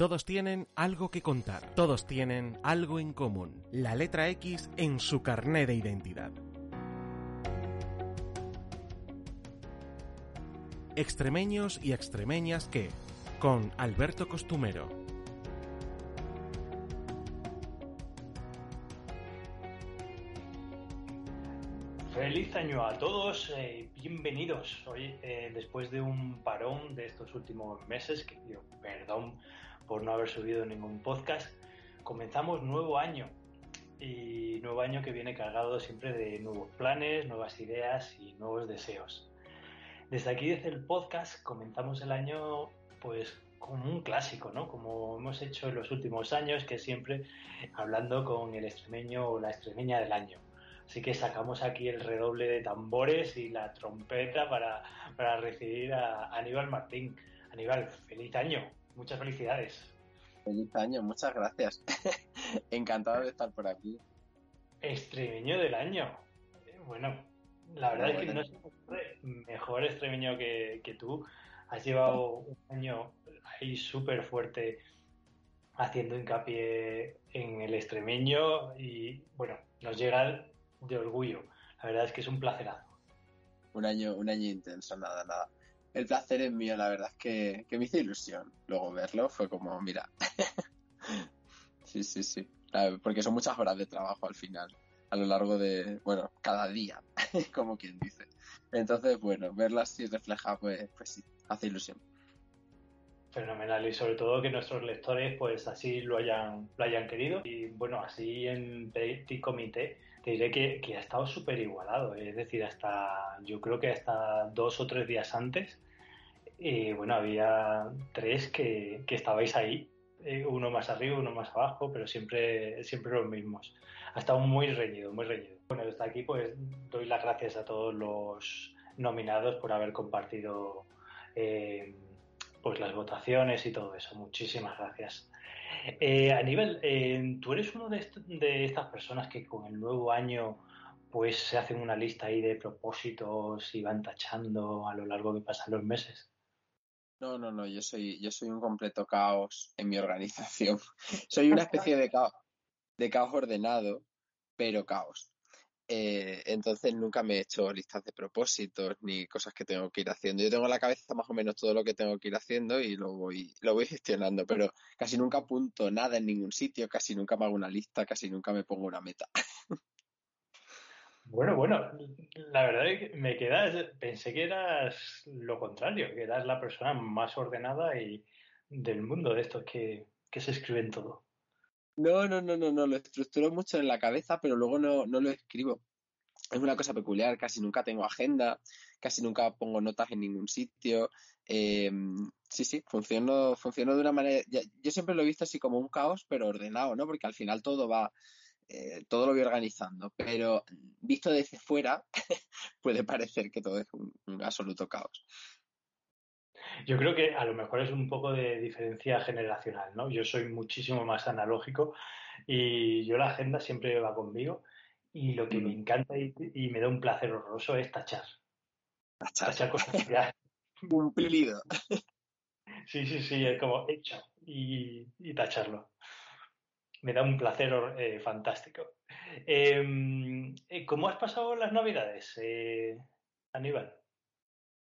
Todos tienen algo que contar, todos tienen algo en común, la letra X en su carné de identidad. Extremeños y extremeñas que, con Alberto Costumero. Feliz año a todos, eh, bienvenidos. Hoy, eh, después de un parón de estos últimos meses, que pido perdón por no haber subido ningún podcast, comenzamos nuevo año. Y nuevo año que viene cargado siempre de nuevos planes, nuevas ideas y nuevos deseos. Desde aquí, desde el podcast, comenzamos el año pues como un clásico, ¿no? Como hemos hecho en los últimos años, que siempre hablando con el extremeño o la extremeña del año. Así que sacamos aquí el redoble de tambores y la trompeta para, para recibir a Aníbal Martín. Aníbal, feliz año, muchas felicidades. Feliz año, muchas gracias. Encantado de estar por aquí. Extremeño del año. Bueno, la verdad es que no es mejor extremeño que, que tú. Has llevado un año ahí súper fuerte haciendo hincapié en el extremeño y bueno, nos llega de orgullo. La verdad es que es un placerazo. Un año, un año intenso, nada, nada. El placer es mío, la verdad es que, me hizo ilusión. Luego verlo fue como, mira. sí, sí, sí. Porque son muchas horas de trabajo al final, a lo largo de, bueno, cada día, como quien dice. Entonces, bueno, verlo así refleja, pues, pues sí, hace ilusión. Fenomenal y sobre todo que nuestros lectores pues así lo hayan, lo hayan querido y bueno, así en Petit Comité te diré que, ha estado súper igualado, es decir, hasta yo creo que hasta dos o tres días antes, y bueno, había tres que, que estabais ahí, eh, uno más arriba, uno más abajo, pero siempre, siempre los mismos. Ha estado muy reñido, muy reñido. Bueno, desde aquí pues doy las gracias a todos los nominados por haber compartido eh, pues las votaciones y todo eso. Muchísimas gracias. Eh, Aníbal, eh, tú eres uno de, estas personas que con el nuevo año pues se hacen una lista ahí de propósitos y van tachando a lo largo que pasan los meses. No, no, no, yo soy, yo soy un completo caos en mi organización. soy una especie de de caos ordenado, pero caos. Eh, entonces nunca me he hecho listas de propósitos ni cosas que tengo que ir haciendo. Yo tengo en la cabeza más o menos todo lo que tengo que ir haciendo y lo voy, lo voy gestionando, pero casi nunca apunto nada en ningún sitio, casi nunca me hago una lista, casi nunca me pongo una meta. Bueno, bueno, la verdad es que me quedas, pensé que eras lo contrario, que eras la persona más ordenada y del mundo de estos que, que se escriben todo. No, no, no, no, no, lo estructuro mucho en la cabeza, pero luego no, no lo escribo. Es una cosa peculiar, casi nunca tengo agenda, casi nunca pongo notas en ningún sitio. Eh, sí, sí, funciono, funciono de una manera. Yo siempre lo he visto así como un caos, pero ordenado, ¿no? Porque al final todo va, eh, todo lo voy organizando, pero visto desde fuera puede parecer que todo es un absoluto caos. Yo creo que a lo mejor es un poco de diferencia generacional, ¿no? Yo soy muchísimo más analógico y yo la agenda siempre va conmigo y lo que me encanta y, y me da un placer horroroso es tachar. Tachar, tachar cosas ya. Cumplido. Sí, sí, sí, es como hecho y, y tacharlo. Me da un placer eh, fantástico. Eh, ¿Cómo has pasado las navidades, eh, Aníbal?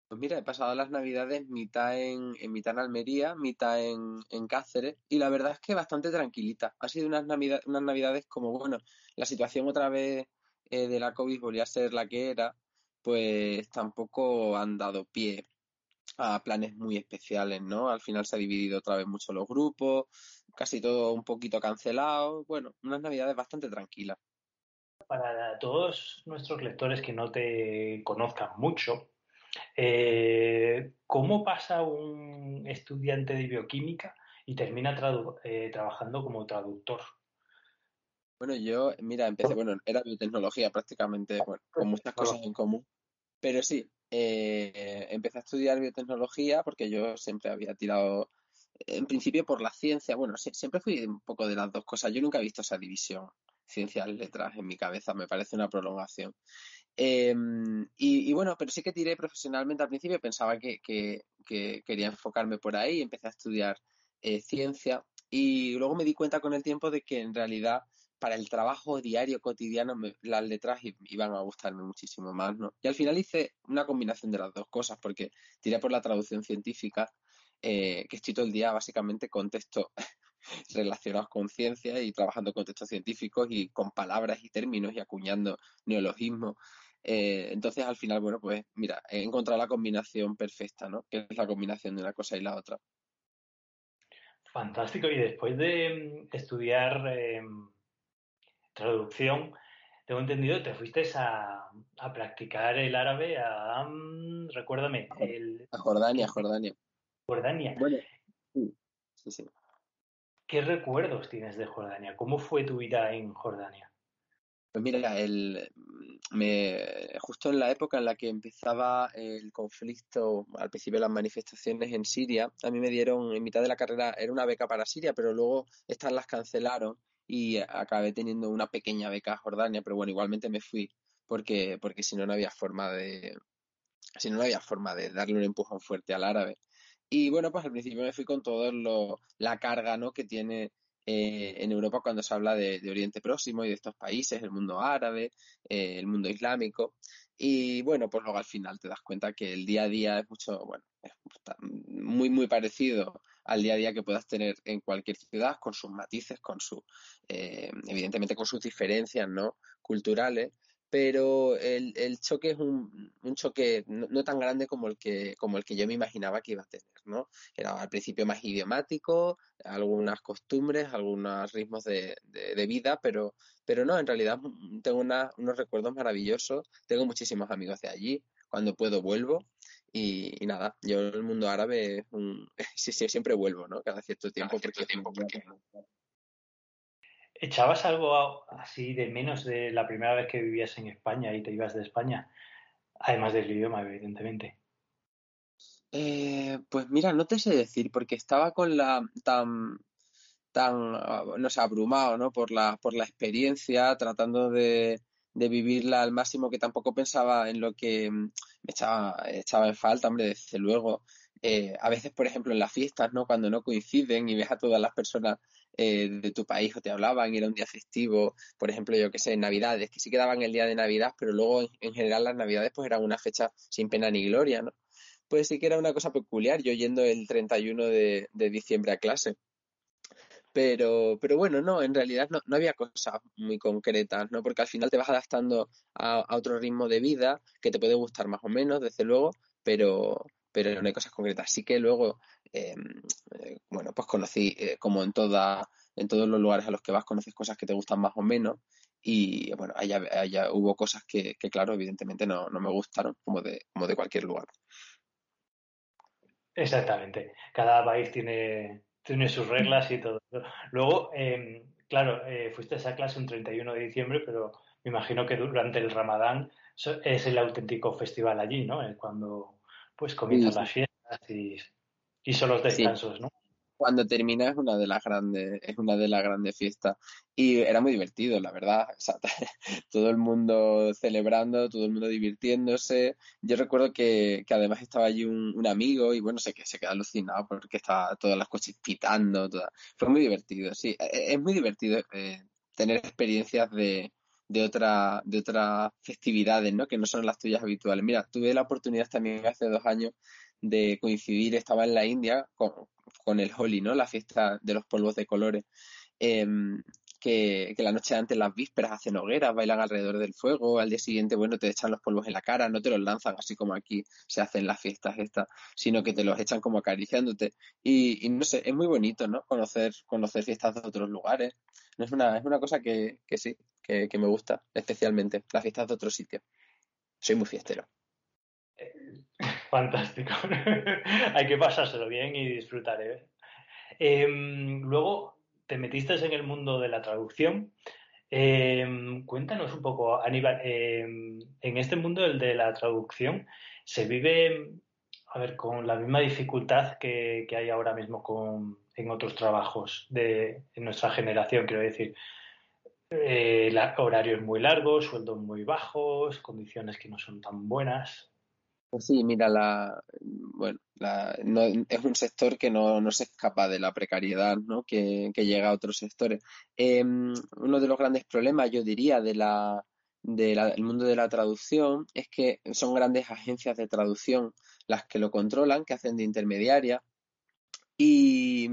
Pues mira, he pasado las navidades mitad en, mitad en Almería, mitad en, en, Cáceres, y la verdad es que bastante tranquilita. Ha sido unas, navidad, unas navidades como, bueno, la situación otra vez eh, de la COVID volvía a ser la que era, pues tampoco han dado pie a planes muy especiales, ¿no? Al final se ha dividido otra vez mucho los grupos, casi todo un poquito cancelado. Bueno, unas navidades bastante tranquilas. Para todos nuestros lectores que no te conozcan mucho, eh, ¿Cómo pasa un estudiante de bioquímica y termina eh, trabajando como traductor? Bueno, yo, mira, empecé, bueno, era biotecnología prácticamente, bueno, con muchas cosas en común, pero sí, eh, empecé a estudiar biotecnología porque yo siempre había tirado, en principio por la ciencia, bueno, siempre fui un poco de las dos cosas, yo nunca he visto esa división, ciencias, letras, en mi cabeza, me parece una prolongación. Eh, y, bueno, pero sí que tiré profesionalmente al principio, pensaba que, que, que, quería enfocarme por ahí, empecé a estudiar eh, ciencia. Y luego me di cuenta con el tiempo de que en realidad para el trabajo diario, cotidiano, las letras iban a gustarme muchísimo más. Y al final hice una combinación de las dos cosas, porque tiré por la traducción científica, eh, que estoy todo el día básicamente con textos relacionados con ciencia y trabajando con textos científicos y con palabras y términos y acuñando neologismos. Eh, entonces, al final, bueno, pues mira, he encontrado la combinación perfecta, ¿no? Que es la combinación de una cosa y la otra. Fantástico. Y después de mm, estudiar em, traducción, tengo entendido, te fuiste a, practicar el árabe a, mm, recuérdame, a Jordania, Jordania. Jordania. Bueno, sí, sí, ¿Qué recuerdos tienes de Jordania? ¿Cómo fue tu vida en Jordania? Pues mira, el, me, justo en la época en la que empezaba el conflicto, al principio las manifestaciones en Siria, a mí me dieron en mitad de la carrera, era una beca para Siria, pero luego estas las cancelaron y acabé teniendo una pequeña beca a Jordania, pero bueno, igualmente me fui porque, porque si no, no había forma de, si no, no había forma de darle un empujón fuerte al árabe. Y bueno, pues al principio me fui con toda la carga ¿no? que tiene eh, en Europa cuando se habla de, Oriente Próximo y de estos países, el mundo árabe, eh, el mundo islámico. Y bueno, pues luego al final te das cuenta que el día a día es mucho, bueno, es muy, muy parecido al día a día que puedas tener en cualquier ciudad, con sus matices, con su, eh, evidentemente con sus diferencias, ¿no? Culturales, pero el, el choque es un, un choque no, tan grande como el que como el que yo me imaginaba que iba a tener, ¿no? Era al principio más idiomático, algunas costumbres, algunos ritmos de, de, vida, pero, pero no, en realidad tengo unos recuerdos maravillosos, tengo muchísimos amigos de allí, cuando puedo vuelvo y, nada, yo el mundo árabe sí, sí, siempre vuelvo, ¿no? Cada cierto tiempo. porque, tiempo ¿Echabas algo así de menos de la primera vez que vivías en España y te ibas de España? Además del idioma, evidentemente. Eh, pues mira, no te sé decir, porque estaba con la tan tan no sé, abrumado, ¿no? Por la, por la experiencia, tratando de, vivirla al máximo, que tampoco pensaba en lo que me echaba, echaba en falta, hombre, desde luego. Eh, a veces, por ejemplo, en las fiestas, ¿no? Cuando no coinciden y ves a todas las personas eh, de tu país o te hablaban era un día festivo, por ejemplo, yo que sé, Navidades, que sí quedaban el día de Navidad, pero luego en, general las Navidades pues eran una fecha sin pena ni gloria, ¿no? Pues sí que era una cosa peculiar, yo yendo el 31 de, de diciembre a clase. Pero, pero bueno, no, en realidad no, no, había cosas muy concretas, ¿no? Porque al final te vas adaptando a, otro ritmo de vida que te puede gustar más o menos, desde luego, pero, pero no hay cosas concretas. Así que luego, em, eh, bueno, pues conocí, eh, como en toda, en todos los lugares a los que vas, conoces cosas que te gustan más o menos. Y bueno, allá, allá hubo cosas que, que claro, evidentemente no, no me gustaron, como de, como de cualquier lugar. Exactamente. Cada país tiene, tiene sus reglas y todo. Luego, em, claro, eh, fuiste a esa clase un 31 de diciembre, pero me imagino que durante el Ramadán es el auténtico festival allí, ¿no? Cuando pues comienzan las fiestas y, y son los descansos, ¿no? Cuando termina es una de las grandes, es una de las grandes fiestas. Y era muy divertido, la verdad. todo el mundo celebrando, todo el mundo divirtiéndose. Yo recuerdo que, que además estaba allí un, un, amigo y bueno, sé que se quedó alucinado porque estaba todas las coches pitando. Fue muy divertido, sí. E, e, es muy divertido eh, tener experiencias de, de otra, de otras festividades, ¿no? Que no son las tuyas habituales. Mira, tuve la oportunidad también hace dos años de coincidir, estaba en la India con, con el Holi, ¿no? La fiesta de los polvos de colores. Em, que, que, la noche antes, las vísperas, hacen hogueras, bailan alrededor del fuego, al día siguiente, bueno, te echan los polvos en la cara, no te los lanzan así como aquí se hacen las fiestas estas, sino que te los echan como acariciándote. Y, y no sé, es muy bonito, ¿no? Conocer, conocer fiestas de otros lugares. No es una, es una cosa que, que sí, que, que me gusta, especialmente, las fiestas de otro sitio. Soy muy fiestero. Fantástico. Hay que pasárselo bien y disfrutar. ¿eh? Em, luego te metiste en el mundo de la traducción. Em, cuéntanos un poco, Aníbal, em, en este mundo el de la traducción se vive, a ver, con la misma dificultad que, hay ahora mismo con, en otros trabajos de nuestra generación, quiero decir. Eh, horarios muy largos, sueldos muy bajos, condiciones que no son tan buenas. Pues sí, mira, la, bueno, la, no, es un sector que no, no, se escapa de la precariedad ¿no? que, que llega a otros sectores. Eh, uno de los grandes problemas, yo diría, de la, del mundo de la traducción es que son grandes agencias de traducción las que lo controlan, que hacen de intermediaria y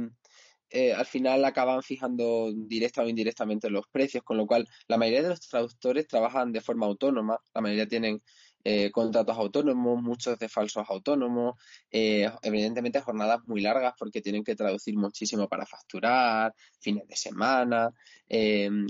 eh, al final acaban fijando directa o indirectamente los precios, con lo cual la mayoría de los traductores trabajan de forma autónoma, la mayoría tienen eh, contratos autónomos, muchos de falsos autónomos, eh, evidentemente jornadas muy largas porque tienen que traducir muchísimo para facturar, fines de semana,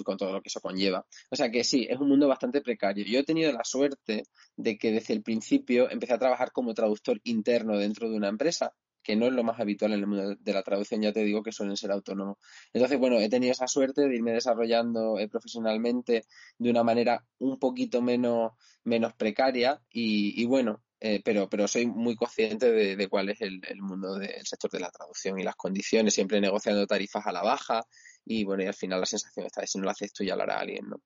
con todo lo que eso conlleva. O sea que sí, es un mundo bastante precario. Yo he tenido la suerte de que desde el principio empecé a trabajar como traductor interno dentro de una empresa que no es lo más habitual en el mundo de la traducción, ya te digo que suelen ser autónomos. Entonces, bueno, he tenido esa suerte de irme desarrollando eh, profesionalmente de una manera un poquito menos, menos precaria y, bueno, eh, pero, pero soy muy consciente de, cuál es el, mundo del sector de la traducción y las condiciones, siempre negociando tarifas a la baja y bueno, y al final la sensación está de si no lo haces tú ya lo hará alguien, ¿no?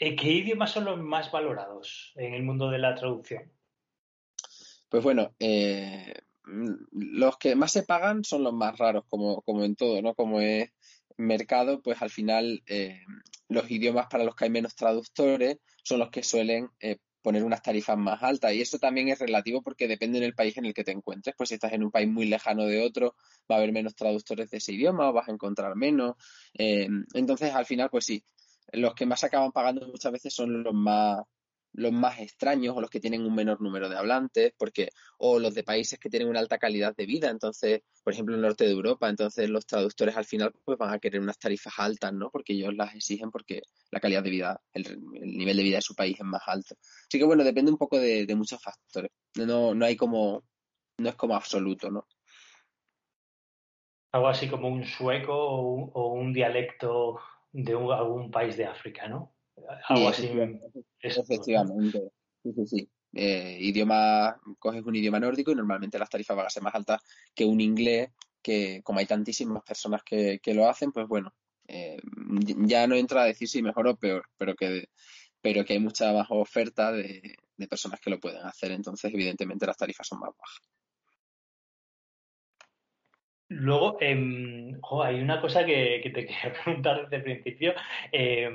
Eh, ¿Qué idiomas son los más valorados en el mundo de la traducción? Pues bueno, eh, los que más se pagan son los más raros, como, como en todo, ¿no? Como es mercado, pues al final eh, los idiomas para los que hay menos traductores son los que suelen eh, poner unas tarifas más altas. Y eso también es relativo porque depende del país en el que te encuentres. Pues si estás en un país muy lejano de otro, va a haber menos traductores de ese idioma o vas a encontrar menos. entonces, al final, pues sí, los que más acaban pagando muchas veces son los más los más extraños o los que tienen un menor número de hablantes, porque, o los de países que tienen una alta calidad de vida, entonces, por ejemplo, el norte de Europa, entonces los traductores al final pues van a querer unas tarifas altas, ¿no? Porque ellos las exigen porque la calidad de vida, el, nivel de vida de su país es más alto. Así que bueno, depende un poco de, muchos factores. No, no hay como, no es como absoluto, ¿no? Algo así como un sueco o un, dialecto de algún país de África, ¿no? Algo así. Efectivamente. Sí, sí, sí. Eh, idioma, coges un idioma nórdico y normalmente las tarifas van a ser más altas que un inglés, que como hay tantísimas personas que, lo hacen, pues bueno, eh, ya no entra a decir si mejor o peor, pero que, pero que hay mucha más oferta de, personas que lo pueden hacer, entonces evidentemente las tarifas son más bajas. Luego, em, hay una cosa que, te quería preguntar desde el principio. Eh,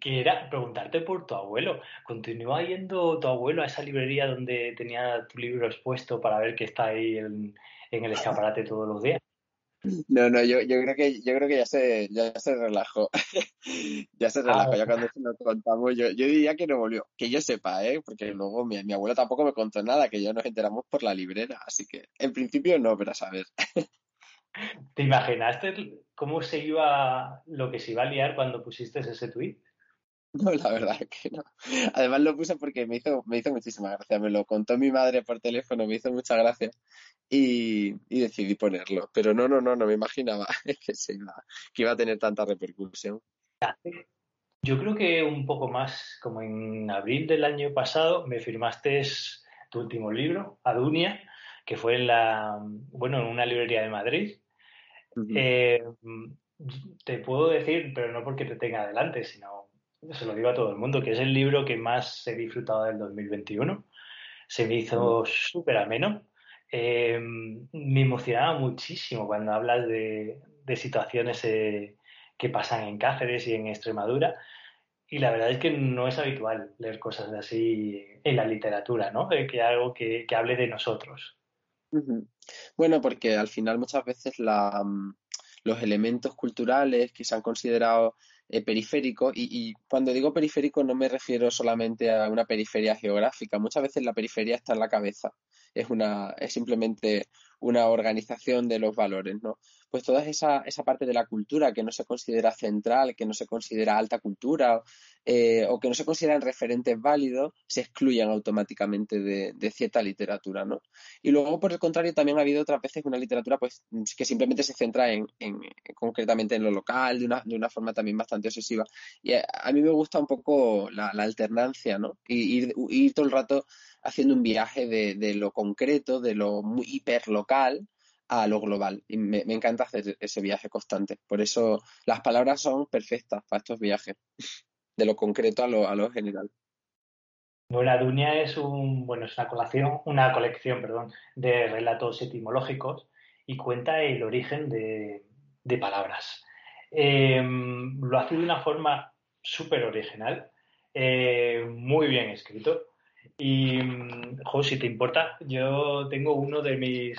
que era preguntarte por tu abuelo. ¿Continúa yendo tu abuelo a esa librería donde tenía tu libro expuesto para ver que está ahí en, el escaparate todos los días? No, no, yo, yo creo que yo creo que ya se, ya se relajó. ya se relajó, ya ah. cuando lo contamos, yo, yo diría que no volvió. Que yo sepa, ¿eh? Porque luego mi, mi abuelo tampoco me contó nada, que ya nos enteramos por la librera, así que en principio no, pero a saber. ¿Te imaginaste cómo se iba, lo que se iba a liar cuando pusiste ese tweet? No, la verdad que no. Además lo puse porque me hizo, me hizo muchísima gracia. Me lo contó mi madre por teléfono, me hizo mucha gracia y, decidí ponerlo. Pero no, no, no, no me imaginaba que, se iba, que iba a tener tanta repercusión. Yo creo que un poco más, como en abril del año pasado, me firmaste tu último libro, Adunia, que fue en la, bueno, en una librería de Madrid. Eh, te puedo decir, pero no porque te tenga adelante, sino se lo digo a todo el mundo, que es el libro que más he disfrutado del 2021. Se me hizo súper ameno. Eh, me emocionaba muchísimo cuando hablas de, situaciones eh, que pasan en Cáceres y en Extremadura. Y la verdad es que no es habitual leer cosas así en la literatura, ¿no? que algo que, hable de nosotros. Bueno, porque al final muchas veces la, mm, los elementos culturales que se han considerado eh, periférico y, cuando digo periférico no me refiero solamente a una periferia geográfica, muchas veces la periferia está en la cabeza, es, una, es simplemente una organización de los valores, ¿no? Pues toda esa, esa parte de la cultura que no se considera central, que no se considera alta cultura eh, o que no se consideran referentes válidos, se excluyen automáticamente de, cierta literatura, ¿no? Y luego, por el contrario, también ha habido otras veces una literatura pues, que simplemente se centra en, concretamente en lo local, de una, de una forma también bastante obsesiva. Y a, mí me gusta un poco la, alternancia, ¿no? Y ir, ir todo el rato haciendo un viaje de, lo concreto, de lo muy hiperlocal a lo global. Y me, encanta hacer ese viaje constante. Por eso las palabras son perfectas para estos viajes, de lo concreto a lo, a lo general. Buena Dunia es un bueno es una colección, una colección perdón, de relatos etimológicos y cuenta el origen de, palabras. Eh, lo hace de una forma súper original, eh, muy bien escrito. Y, jo, si te importa, yo tengo uno de mis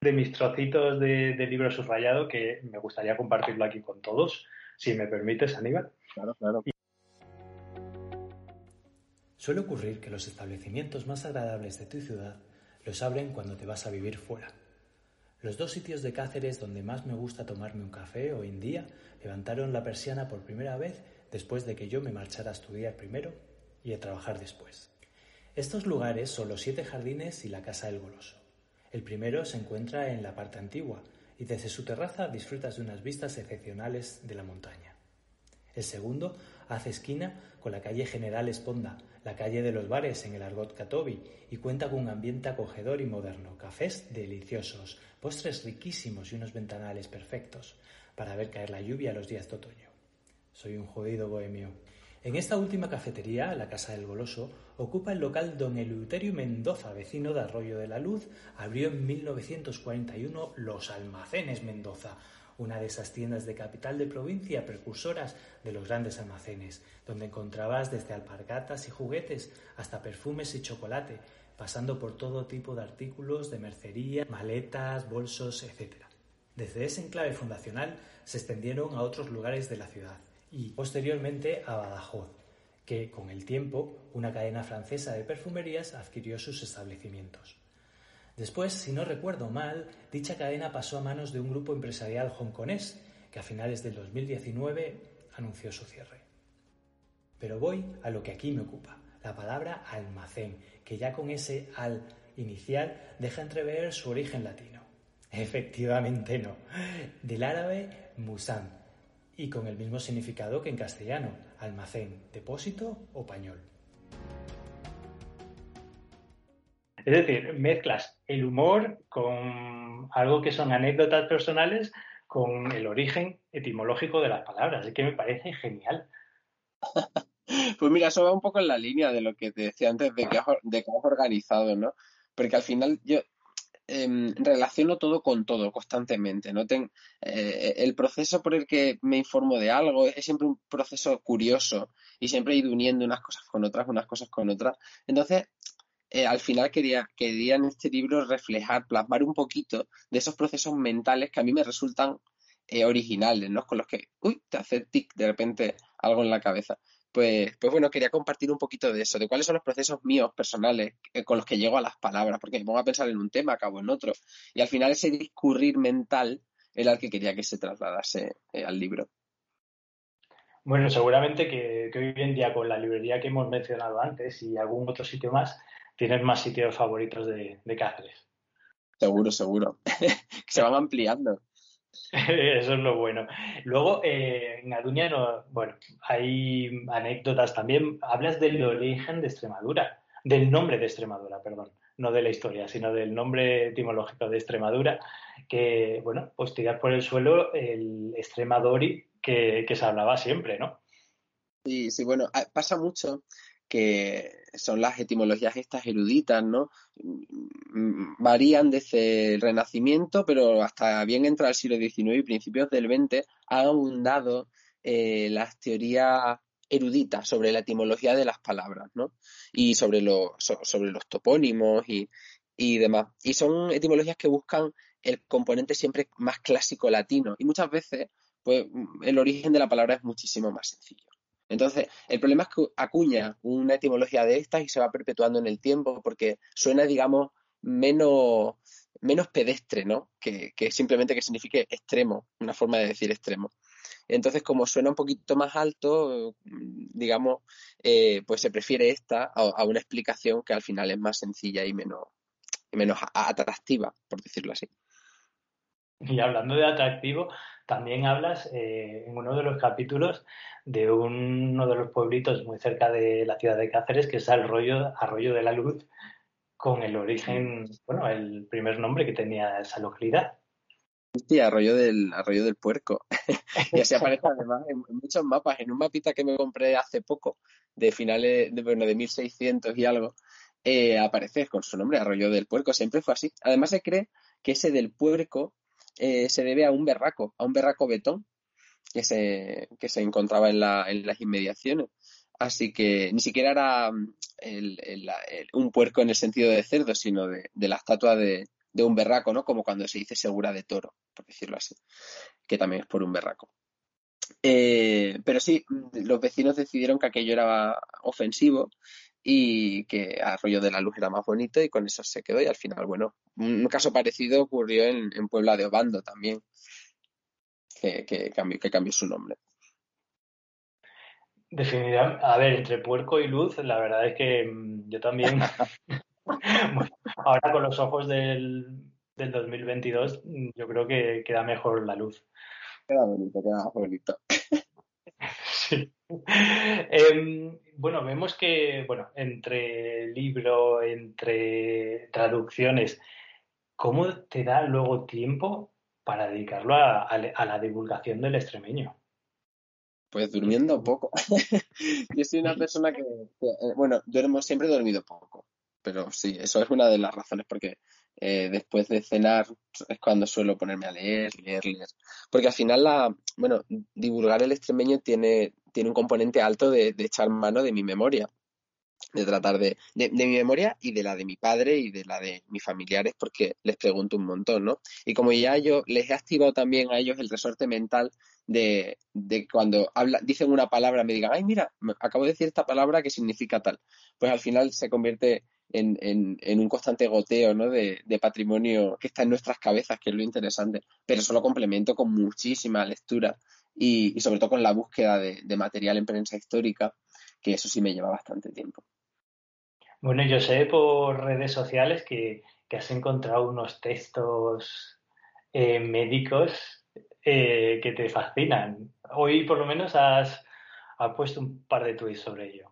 de mis trocitos de libro subrayado que me gustaría compartirlo aquí con todos, si me permites, Aníbal. Claro, claro. Suele ocurrir que los establecimientos más agradables de tu ciudad los abren cuando te vas a vivir fuera. Los dos sitios de Cáceres donde más me gusta tomarme un café hoy en día levantaron la persiana por primera vez después de que yo me marchara a estudiar primero y a trabajar después. Estos lugares son los Siete Jardines y la Casa del Goloso. El primero se encuentra en la parte antigua y desde su terraza disfrutas de unas vistas excepcionales de la montaña. El segundo hace esquina con la calle General Esponda, la calle de los bares en el Argot Catobi, y cuenta con un ambiente acogedor y moderno, cafés deliciosos, postres riquísimos y unos ventanales perfectos para ver caer la lluvia los días de otoño. Soy un jodido bohemio. En esta última cafetería, la Casa del Goloso, ocupa el local don Eleuterio Mendoza, vecino de Arroyo de la Luz, abrió en 1941 Los Almacenes Mendoza, una de esas tiendas de capital de provincia precursoras de los grandes almacenes, donde encontrabas desde alpargatas y juguetes hasta perfumes y chocolate, pasando por todo tipo de artículos de mercería, maletas, bolsos, etc. Desde ese enclave fundacional se extendieron a otros lugares de la ciudad y posteriormente a Badajoz, que con el tiempo una cadena francesa de perfumerías adquirió sus establecimientos. Después, si no recuerdo mal, dicha cadena pasó a manos de un grupo empresarial hongkonés que a finales del 2019 anunció su cierre. Pero voy a lo que aquí me ocupa, la palabra almacén, que ya con ese al inicial deja entrever su origen latino. Efectivamente no, del árabe musan, y con el mismo significado que en castellano, almacén, depósito o pañol. Es decir, mezclas el humor con algo que son anécdotas personales con el origen etimológico de las palabras. Es que me parece genial. Pues mira, eso va un poco en la línea de lo que te decía antes de que has, de organizado, ¿no? Porque al final yo em, relaciono todo con todo constantemente. Eh, el proceso por el que me informo de algo es siempre un proceso curioso y siempre he ido uniendo unas cosas con otras, unas cosas con otras. Entonces, eh, al final quería, quería en este libro reflejar, plasmar un poquito de esos procesos mentales que a mí me resultan eh, originales, ¿no? Con los que, uy, te hace tic de repente algo en la cabeza. Pues, pues bueno, quería compartir un poquito de eso, de cuáles son los procesos míos personales eh, con los que llego a las palabras, porque me pongo a pensar en un tema, acabo en otro. Y al final ese discurrir mental era el que quería que se trasladase al libro. Bueno, seguramente que, hoy en día con la librería que hemos mencionado antes y algún otro sitio más, tienes más sitios favoritos de, Cáceres. Seguro, seguro. se van ampliando. Eso es lo bueno. Luego, eh, en Aduña, no, bueno, hay anécdotas también. Hablas del origen de Extremadura, del nombre de Extremadura, perdón, no de la historia, sino del nombre etimológico de Extremadura, que, bueno, pues tiras por el suelo el Extremadori que, se hablaba siempre, ¿no? Sí, sí, bueno, pasa mucho que son las etimologías estas eruditas, ¿no? Varían desde el Renacimiento, pero hasta bien entra el siglo XIX y principios del XX han abundado eh, las teorías eruditas sobre la etimología de las palabras, ¿no? Y sobre, sobre los topónimos y, y demás. Y son etimologías que buscan el componente siempre más clásico latino. Y muchas veces, pues, el origen de la palabra es muchísimo más sencillo. Entonces, el problema es que acuña una etimología de estas y se va perpetuando en el tiempo porque suena, digamos, menos, menos pedestre, ¿no? Que, simplemente que signifique extremo, una forma de decir extremo. Entonces, como suena un poquito más alto, digamos, eh, pues se prefiere esta a, una explicación que al final es más sencilla y menos, y menos atractiva, por decirlo así. Y hablando de atractivo, también hablas eh, en uno de los capítulos de uno de los pueblitos muy cerca de la ciudad de Cáceres, que es Arroyo, Arroyo de la Luz, con el origen, bueno, el primer nombre que tenía esa localidad. Sí, Arroyo del, Arroyo del Puerco. y así aparece además en, muchos mapas. En un mapita que me compré hace poco, de finales de, bueno, de 1600 y algo, eh, aparece con su nombre, Arroyo del Puerco. Siempre fue así. Además se cree que ese del Puerco eh, se debe a un berraco, a un berraco betón que se, que se encontraba en, la, en las inmediaciones. Así que ni siquiera era mm, un puerco en el sentido de cerdo, sino de, de la estatua de, de un berraco, ¿no? Como cuando se dice segura de toro, por decirlo así, que también es por un berraco. Eh, pero sí, los vecinos decidieron que aquello era ofensivo y que Arroyo de la Luz era más bonito y con eso se quedó y al final, bueno, un caso parecido ocurrió en, Puebla de Obando también, que, que, cambió, que cambió su nombre. Definitivamente, a ver, entre puerco y luz, la verdad es que mm, yo también ahora con los ojos del, del 2022, yo creo que queda mejor la luz. Queda bonito, queda bonito. sí. Em, bueno, vemos que, bueno, entre libro, entre traducciones, ¿cómo te da luego tiempo para dedicarlo a, la divulgación del extremeño? Pues durmiendo poco. Yo soy una persona que, eh, bueno, duermo, siempre he dormido poco pero sí, eso es una de las razones porque eh, después de cenar es cuando suelo ponerme a leer, leer, leer. Porque al final, la, bueno, divulgar el extremeño tiene, tiene un componente alto de, echar mano de mi memoria, de tratar de, de, mi memoria y de la de mi padre y de la de mis familiares, porque les pregunto un montón, ¿no? Y como ya yo les he activado también a ellos el resorte mental de, de cuando habla, dicen una palabra, me digan, ay, mira, acabo de decir esta palabra que significa tal. Pues al final se convierte en, un constante goteo ¿no? de, patrimonio que está en nuestras cabezas, que es lo interesante, pero eso lo complemento con muchísima lectura y, sobre todo con la búsqueda de, material en prensa histórica, que eso sí me lleva bastante tiempo. Bueno, yo sé por redes sociales que, has encontrado unos textos eh, médicos eh, que te fascinan. Hoy por lo menos has, has puesto un par de tweets sobre ello.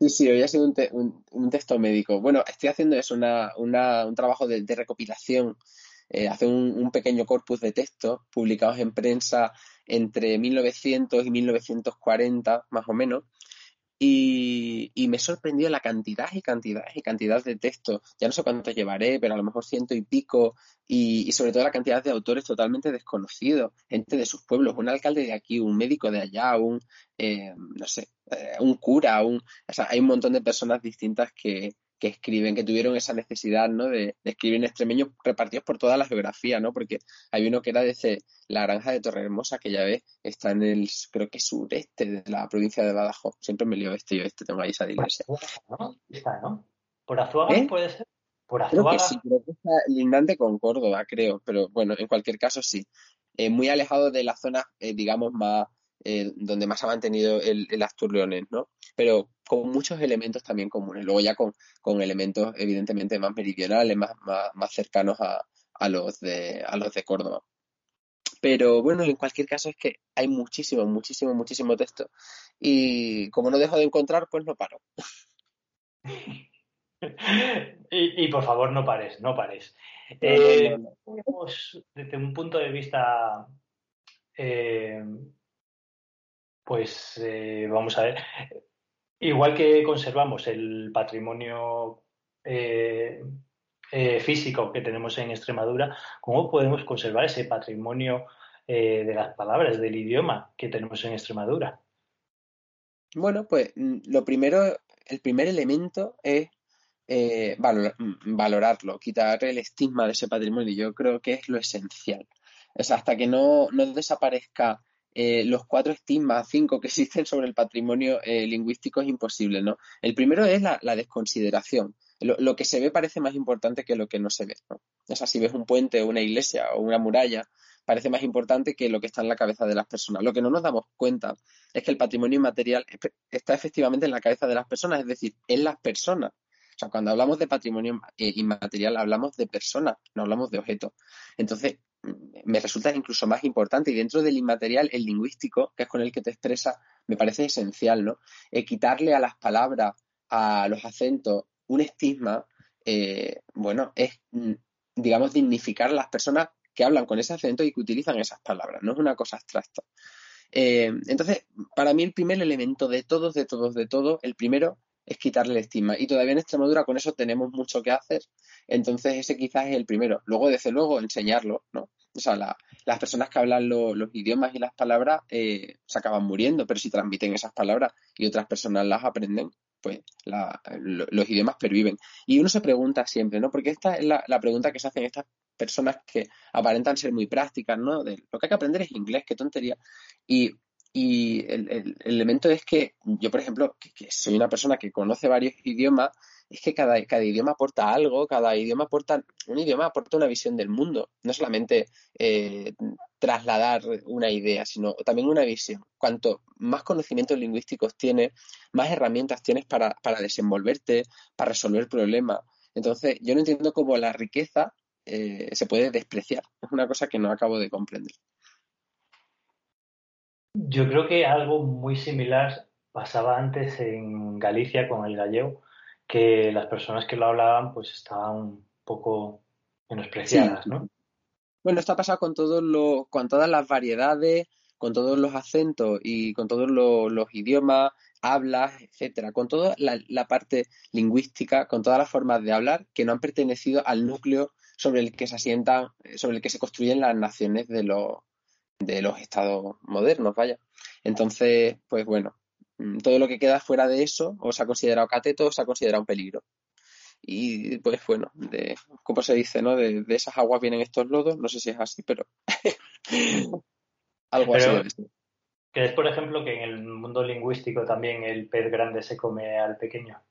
Sí, sí, hoy ha sido un, texto médico. Bueno, estoy haciendo eso, una, un trabajo de, recopilación. Eh, hace un, pequeño corpus de textos publicados en prensa entre 1900 y 1940, más o menos, y, me sorprendió la cantidad y cantidad y cantidad de textos. Ya no sé cuántos llevaré, pero a lo mejor ciento y pico. Y, sobre todo la cantidad de autores totalmente desconocidos, gente de sus pueblos, un alcalde de aquí, un médico de allá, un, eh, no sé, eh, un cura, un, o sea, hay un montón de personas distintas que, que escriben, que tuvieron esa necesidad, ¿no? De, escribir en extremeño repartidos por toda la geografía, ¿no? Porque hay uno que era desde la granja de Torrehermosa, que ya ves, está en el, creo que sureste de la provincia de Badajoz. Siempre me lío este y este, tengo ahí esa. Está, ¿no? ¿Por Azuaga ¿Eh? puede ser? ¿Por Azuaga? Creo que sí, creo que está lindante con Córdoba, creo, pero bueno, en cualquier caso sí. Eh, muy alejado de la zona, eh, digamos, más eh, donde más ha mantenido el, el Asturleones, ¿no? Pero con muchos elementos también comunes. Luego ya con, con elementos evidentemente más meridionales, más, más, cercanos a, a, los de, a los de Córdoba. Pero bueno, en cualquier caso es que hay muchísimo, muchísimo, muchísimo texto. Y como no dejo de encontrar, pues no paro. y, y, por favor, no pares, no pares. Eh, desde un punto de vista eh, pues eh, vamos a ver. Igual que conservamos el patrimonio eh, eh, físico que tenemos en Extremadura, ¿cómo podemos conservar ese patrimonio de las palabras, del idioma que tenemos en Extremadura? Bueno, pues mm, lo primero, el primer elemento es mm, valorarlo, quitar el estigma de ese patrimonio. Yo creo que es lo esencial. Es hasta que no, no desaparezca eh, los cuatro estigmas, cinco que existen sobre el patrimonio eh, lingüístico es imposible, ¿no? El primero es la, desconsideración. Lo, que se ve parece más importante que lo que no se ve, ¿no? O sea, si ves un puente una iglesia o una muralla, parece más importante que lo que está en la cabeza de las personas. Lo que no nos damos cuenta es que el patrimonio inmaterial está efectivamente en la cabeza de las personas, es decir, en las personas. O sea, cuando hablamos de patrimonio eh, inmaterial hablamos de personas, no hablamos de objetos. Entonces, me resulta incluso más importante. Y dentro del inmaterial, el lingüístico, que es con el que te expresa, me parece esencial, ¿no? Eh, quitarle a las palabras, a los acentos, un estigma, eh, bueno, es, mm, digamos, dignificar a las personas que hablan con ese acento y que utilizan esas palabras, no es una cosa abstracta. Eh, entonces, para mí el primer elemento de todos, de todos, de todo, el primero es quitarle el estigma. Y todavía en Extremadura con eso tenemos mucho que hacer. Entonces ese quizás es el primero. Luego, desde luego, enseñarlo, ¿no? O sea, las personas que hablan los idiomas y las palabras eh, se acaban muriendo, pero si transmiten esas palabras y otras personas las aprenden, pues los idiomas perviven. Y uno se pregunta siempre, ¿no? Porque esta es la, pregunta que se hacen estas personas que aparentan ser muy prácticas, ¿no? Lo que hay que aprender es inglés, qué tontería. Y y el, elemento es que yo, por ejemplo, que, soy una persona que conoce varios idiomas, es que cada, cada, idioma aporta algo, cada idioma aporta, un idioma aporta una visión del mundo, no solamente eh, trasladar una idea, sino también una visión. Cuanto más conocimientos lingüísticos tienes, más herramientas tienes para, para desenvolverte, para resolver problemas. Entonces, yo no entiendo cómo la riqueza eh, se puede despreciar. Es una cosa que no acabo de comprender. Yo creo que algo muy similar pasaba antes en Galicia con el gallego, que las personas que lo hablaban pues estaban un poco menospreciadas, ¿no? Bueno, esto ha pasado con todos los, con todas las variedades, con todos los acentos y con todos los, idiomas, hablas, etcétera, con toda la, parte lingüística, con todas las formas de hablar que no han pertenecido al núcleo sobre el que se asientan, sobre el que se construyen las naciones de los, de los estados modernos, vaya. Entonces, pues bueno, mm, todo lo que queda fuera de eso o se ha considerado cateto o se ha considerado un peligro. Y pues bueno, de, ¿cómo se dice, no? De, esas aguas vienen estos lodos, no sé si es así, pero algo así. ¿Crees, por ejemplo, que en el mundo lingüístico también el pez grande se come al pequeño?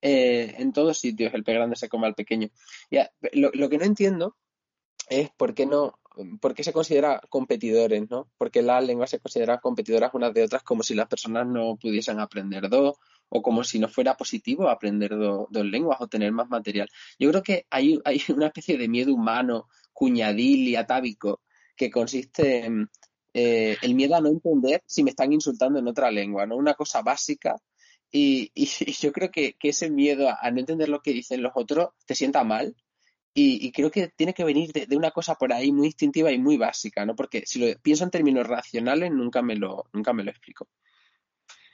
Eh, en todos sitios el pez grande se come al pequeño. Ya, lo, lo que no entiendo es por qué no ¿por qué se considera competidores, no? Porque las lenguas se consideran competidoras unas de otras como si las personas no pudiesen aprender dos o como si no fuera positivo aprender dos lenguas o tener más material. Yo creo que hay, una especie de miedo humano, cuñadil y atávico que consiste en eh, el miedo a no entender si me están insultando en otra lengua, ¿no? Una cosa básica y, yo creo que, ese miedo a no entender lo que dicen los otros te sienta mal y, creo que tiene que venir de, una cosa por ahí muy instintiva y muy básica, ¿no? Porque si lo pienso en términos racionales, nunca me lo, nunca me lo explico.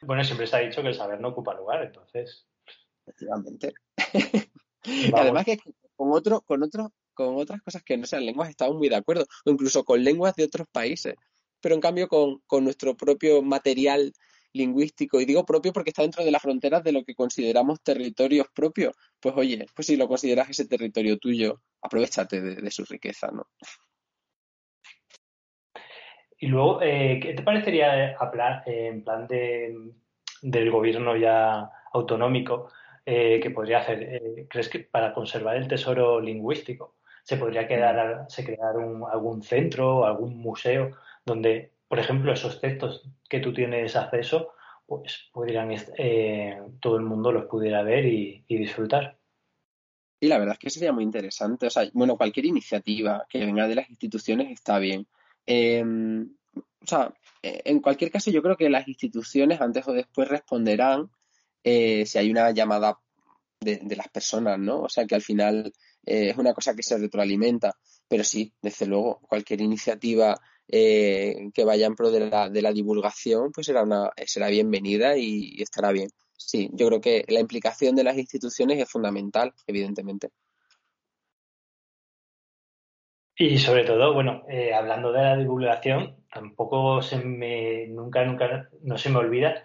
Bueno, siempre se ha dicho que el saber no ocupa lugar, entonces. Efectivamente. y además que con otro, con otro, con otras cosas que no sean lenguas estamos muy de acuerdo, o incluso con lenguas de otros países. Pero en cambio con, con nuestro propio material lingüístico, y digo propio porque está dentro de las fronteras de lo que consideramos territorios propios, pues oye, pues si lo consideras ese territorio tuyo, aprovechate de, su riqueza, ¿no? Y luego, eh, ¿qué te parecería hablar eh, en plan de, del gobierno ya autonómico eh, que podría hacer? ¿Crees que para conservar el tesoro lingüístico se podría quedar, se crear un, algún centro o algún museo donde por ejemplo, esos textos que tú tienes acceso, pues podrían, eh, todo el mundo los pudiera ver y, disfrutar. Y la verdad es que sería muy interesante. O sea, bueno, cualquier iniciativa que venga de las instituciones está bien. Em, o sea, en cualquier caso, yo creo que las instituciones antes o después responderán eh, si hay una llamada de, las personas, ¿no? O sea, que al final eh, es una cosa que se retroalimenta. Pero sí, desde luego, cualquier iniciativa eh, que vaya en pro de la, de la divulgación, pues será, una, será bienvenida y, estará bien. Sí, yo creo que la implicación de las instituciones es fundamental, evidentemente. Y sobre todo, bueno, eh, hablando de la divulgación, tampoco se me, nunca, nunca, no se me olvida,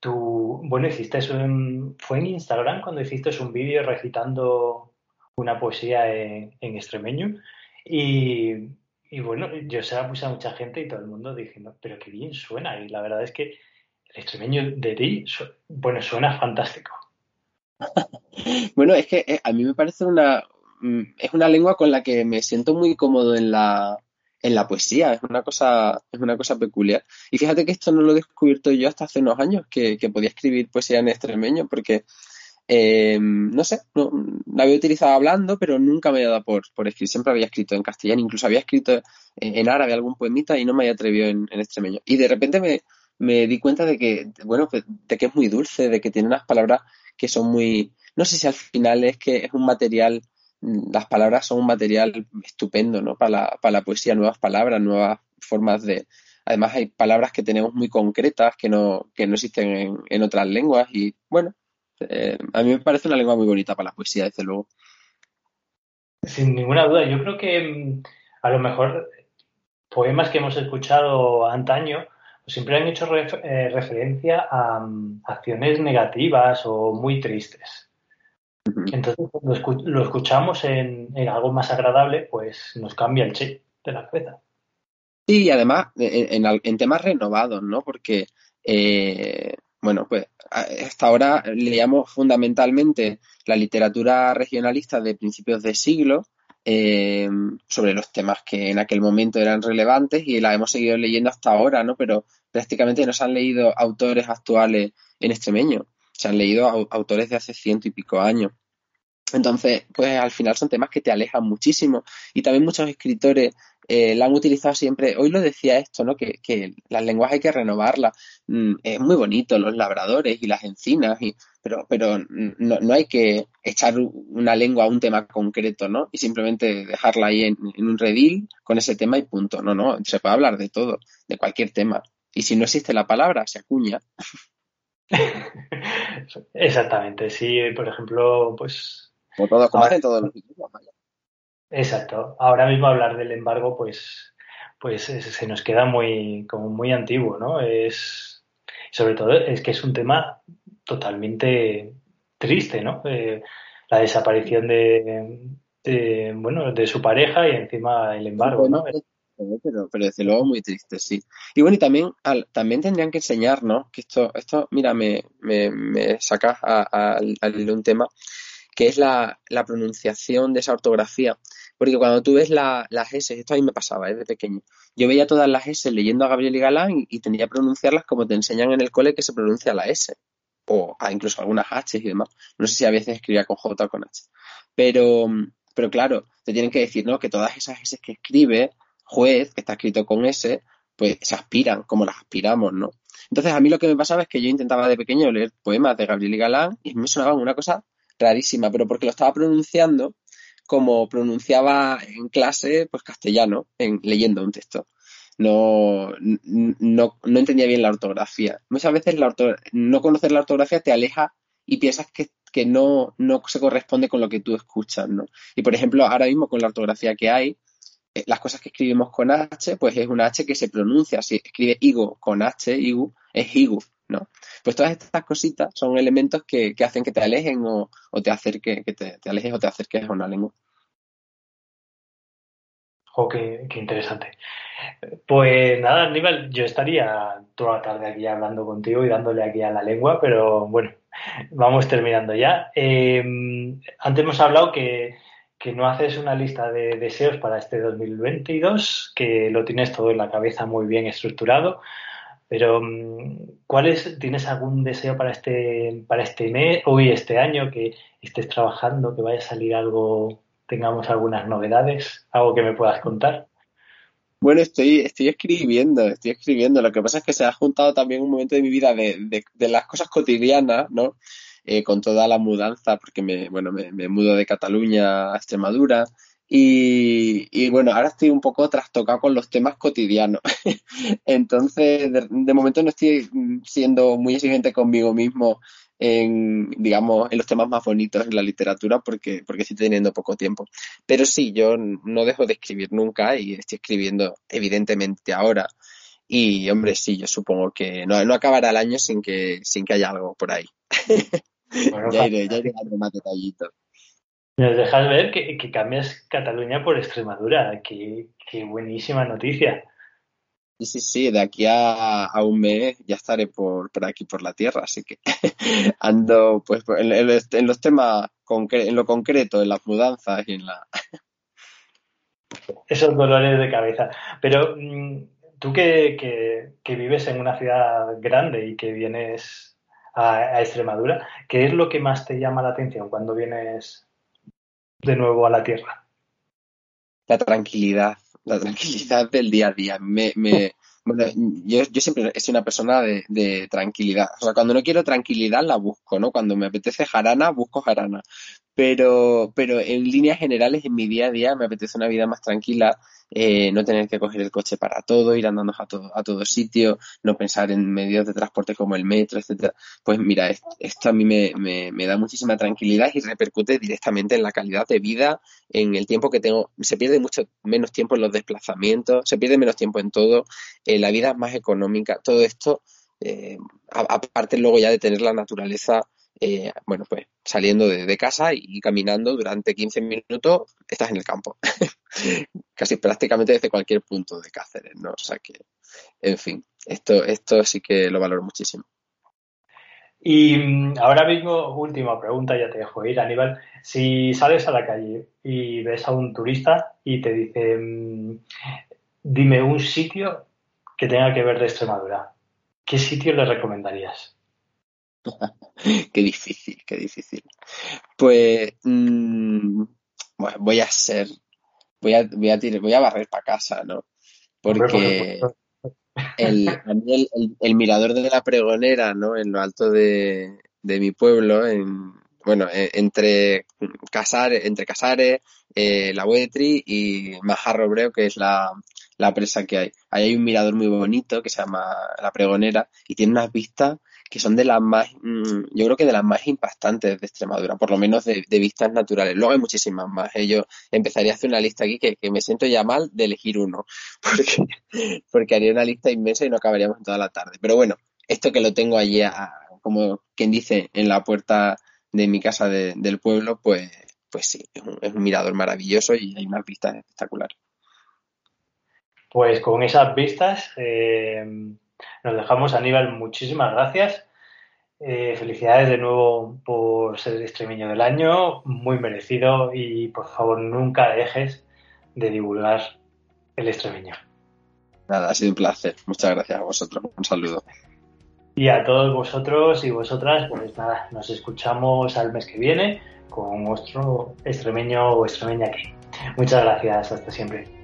tú, bueno, hiciste en, fue en Instagram cuando hiciste un vídeo recitando una poesía en, en extremeño y y bueno, yo se la puse a mucha gente y todo el mundo diciendo, pero qué bien suena. Y la verdad es que el extremeño de ti, bueno, suena fantástico. bueno, es que eh, a mí me parece una, mm, es una lengua con la que me siento muy cómodo en la, en la poesía, es una cosa, es una cosa peculiar. Y fíjate que esto no lo he descubierto yo hasta hace unos años, que, que podía escribir poesía en extremeño, porque eh, no sé, no, la había utilizado hablando, pero nunca me había dado por, por escribir. Siempre había escrito en castellano, incluso había escrito en, árabe algún poemita y no me había atrevido en, extremeño. Y de repente me, me, di cuenta de que, bueno, de que es muy dulce, de que tiene unas palabras que son muy, no sé si al final es que es un material las palabras son un material estupendo, ¿no? Para la, para la poesía, nuevas palabras, nuevas formas de... Además hay palabras que tenemos muy concretas que no, que no existen en, otras lenguas y, bueno, eh, a mí me parece una lengua muy bonita para la poesía, desde luego. Sin ninguna duda, yo creo que mm, a lo mejor poemas que hemos escuchado antaño pues siempre han hecho eh, referencia a mm, acciones negativas o muy tristes. Entonces, cuando lo escuchamos en, algo más agradable, pues nos cambia el chip de la cabeza. Sí, y además en, temas renovados, ¿no? Porque, eh, bueno, pues hasta ahora leíamos fundamentalmente la literatura regionalista de principios de siglo, eh, sobre los temas que en aquel momento eran relevantes y la hemos seguido leyendo hasta ahora, ¿no? Pero prácticamente no se han leído autores actuales en extremeño, se han leído autores de hace ciento y pico años. Entonces, pues al final son temas que te alejan muchísimo y también muchos escritores eh, la han utilizado siempre. Hoy lo decía esto, ¿no? Que, que las lenguas hay que renovarlas. Mm, es muy bonito los labradores y las encinas, y, pero, pero no, no, hay que echar una lengua a un tema concreto, ¿no? Y simplemente dejarla ahí en, en un redil con ese tema y punto. No, no, se puede hablar de todo, de cualquier tema. Y si no existe la palabra, se acuña. Exactamente, sí, por ejemplo, pues... Como, todo, como hacen todos los Exacto. Ahora mismo hablar del embargo, pues, pues se nos queda muy, como muy antiguo, ¿no? Es, sobre todo es que es un tema totalmente triste, ¿no? Eh, la desaparición de, bueno, de su pareja y encima el embargo, ¿no? Pero, pero desde luego muy triste, sí. Y bueno, y también, también tendrían que enseñarnos, que esto, esto mira, me, me, me saca al un tema, que es la, la, pronunciación de esa ortografía. Porque cuando tú ves las S, esto a mí me pasaba desde pequeño, yo veía todas las S leyendo a Gabriel y Galán y, tendría que pronunciarlas como te enseñan en el cole que se pronuncia la S, o incluso algunas H y demás. No sé si a veces escribía con J o con H. Pero, pero claro, te tienen que decir, ¿no? Que todas esas S que escribe, juez, que está escrito con S, pues se aspiran, como las aspiramos, ¿no? Entonces, a mí lo que me pasaba es que yo intentaba de pequeño leer poemas de Gabriel y Galán y me sonaban una cosa rarísima, pero porque lo estaba pronunciando como pronunciaba en clase, pues castellano, en, leyendo un texto. No, no, no entendía bien la ortografía. Muchas veces la no conocer la ortografía te aleja y piensas que, que no, no se corresponde con lo que tú escuchas, ¿no? Y por ejemplo, ahora mismo con la ortografía que hay, las cosas que escribimos con H, pues es una H que se pronuncia. Si escribe Igo con H, Igu, es Igu, ¿no? Pues todas estas cositas son elementos que, hacen que te alejen o, te acerques, que te, alejes o te acerques a una lengua. Oh, qué, interesante. Pues nada, Aníbal, yo estaría toda la tarde aquí hablando contigo y dándole aquí a la lengua, pero bueno, vamos terminando ya. Em, antes hemos hablado que, que, no haces una lista de deseos para este 2022, que lo tienes todo en la cabeza muy bien estructurado, pero mm, ¿cuál es, ¿tienes algún deseo para este, para este mes, hoy, este año, que estés trabajando, que vaya a salir algo tengamos algunas novedades, algo que me puedas contar. Bueno, estoy, estoy escribiendo, estoy escribiendo. Lo que pasa es que se ha juntado también un momento de mi vida de, de, las cosas cotidianas, ¿no? Eh, con toda la mudanza, porque me, bueno, me, mudo de Cataluña a Extremadura. Y, y, bueno, ahora estoy un poco trastocado con los temas cotidianos. Entonces, de, momento no estoy siendo muy exigente conmigo mismo en, digamos, en los temas más bonitos en la literatura porque, porque estoy teniendo poco tiempo. Pero sí, yo no dejo de escribir nunca y estoy escribiendo evidentemente ahora. Y hombre, sí, yo supongo que no, no acabará el año sin que, sin que haya algo por ahí. ya iré, ya iré dando más detallitos. Nos dejas ver que, que cambias Cataluña por Extremadura. Qué, qué buenísima noticia. Sí, sí, sí, de aquí a, un mes ya estaré por, por aquí, por la tierra, así que ando pues en, los temas, en lo concreto, en las mudanzas y en la... Esos dolores de cabeza. Pero mm, tú que, que, vives en una ciudad grande y que vienes a, Extremadura, ¿qué es lo que más te llama la atención cuando vienes de nuevo a la tierra? La tranquilidad la tranquilidad del día a día. Me, me, bueno, yo, yo siempre he sido una persona de, de, tranquilidad. O sea, cuando no quiero tranquilidad la busco, ¿no? Cuando me apetece jarana, busco jarana. Pero, pero en líneas generales, en mi día a día, me apetece una vida más tranquila, eh, no tener que coger el coche para todo, ir andando a todo, a todo sitio, no pensar en medios de transporte como el metro, etcétera. Pues mira, esto a mí me, me, me, da muchísima tranquilidad y repercute directamente en la calidad de vida, en el tiempo que tengo. Se pierde mucho menos tiempo en los desplazamientos, se pierde menos tiempo en todo, eh, la vida es más económica, todo esto, eh, aparte luego ya de tener la naturaleza eh, bueno, pues saliendo de, casa y caminando durante 15 minutos, estás en el campo. Casi prácticamente desde cualquier punto de Cáceres, ¿no? O sea que, en fin, esto, esto sí que lo valoro muchísimo. Y mm, ahora mismo, última pregunta, ya te dejo ir, Aníbal. Si sales a la calle y ves a un turista y te dice, mm, dime un sitio que tenga que ver de Extremadura, ¿qué sitio le recomendarías? qué difícil, qué difícil. Pues mm, voy a ser, voy a, voy a, voy a barrer para casa, ¿no? Porque el, el, mirador de la pregonera, ¿no? En lo alto de, de mi pueblo, en, bueno, e, entre Casares, entre Casares, eh, la Huetri y Majarrobreo, que es la, la presa que hay. Ahí hay un mirador muy bonito que se llama La Pregonera y tiene unas vistas que son de las más, mm, yo creo que de las más impactantes de Extremadura, por lo menos de, vistas naturales. Luego hay muchísimas más. ¿eh? Yo empezaría a hacer una lista aquí que, me siento ya mal de elegir uno, porque, haría una lista inmensa y no acabaríamos en toda la tarde. Pero bueno, esto que lo tengo allí, como quien dice, en la puerta de mi casa del pueblo, pues, pues sí, es un, mirador maravilloso y hay unas vistas espectaculares. Pues con esas vistas eh, nos dejamos, Aníbal, muchísimas gracias. Eh, felicidades de nuevo por ser el extremeño del año, muy merecido y por favor nunca dejes de divulgar el extremeño. Nada, ha sido un placer. Muchas gracias a vosotros. Un saludo. Y a todos vosotros y vosotras, pues nada, nos escuchamos al mes que viene con nuestro extremeño o extremeña aquí. Muchas gracias, hasta siempre.